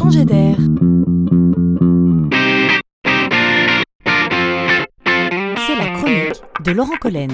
changer d'air. C'est la chronique de Laurent Collen.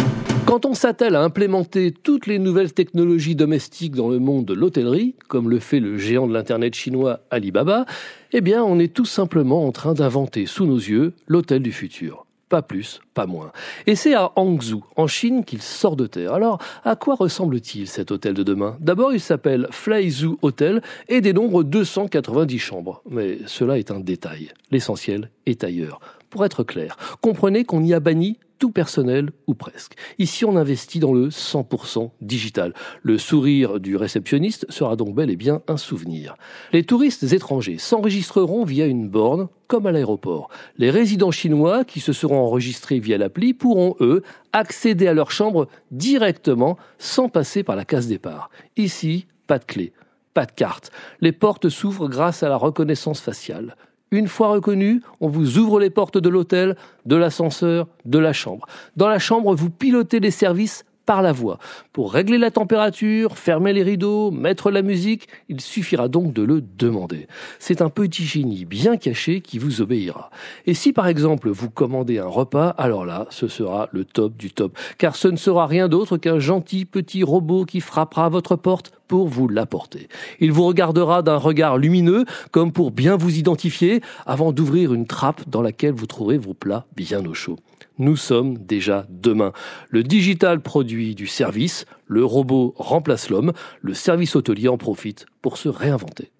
Quand on s'attelle à implémenter toutes les nouvelles technologies domestiques dans le monde de l'hôtellerie, comme le fait le géant de l'Internet chinois Alibaba, eh bien on est tout simplement en train d'inventer sous nos yeux l'hôtel du futur. Pas plus, pas moins. Et c'est à Hangzhou, en Chine, qu'il sort de terre. Alors, à quoi ressemble-t-il cet hôtel de demain? D'abord, il s'appelle Flyzhou Hotel et dénombre 290 chambres. Mais cela est un détail. L'essentiel est ailleurs. Pour être clair, comprenez qu'on y a banni tout personnel ou presque. Ici, on investit dans le 100% digital. Le sourire du réceptionniste sera donc bel et bien un souvenir. Les touristes étrangers s'enregistreront via une borne, comme à l'aéroport. Les résidents chinois qui se seront enregistrés via l'appli pourront, eux, accéder à leur chambre directement sans passer par la case départ. Ici, pas de clé, pas de carte. Les portes s'ouvrent grâce à la reconnaissance faciale. Une fois reconnu, on vous ouvre les portes de l'hôtel, de l'ascenseur, de la chambre. Dans la chambre, vous pilotez les services par la voix. Pour régler la température, fermer les rideaux, mettre la musique, il suffira donc de le demander. C'est un petit génie bien caché qui vous obéira. Et si par exemple vous commandez un repas, alors là, ce sera le top du top. Car ce ne sera rien d'autre qu'un gentil petit robot qui frappera à votre porte pour vous l'apporter. Il vous regardera d'un regard lumineux, comme pour bien vous identifier, avant d'ouvrir une trappe dans laquelle vous trouverez vos plats bien au chaud. Nous sommes déjà demain. Le digital produit du service, le robot remplace l'homme, le service hôtelier en profite pour se réinventer.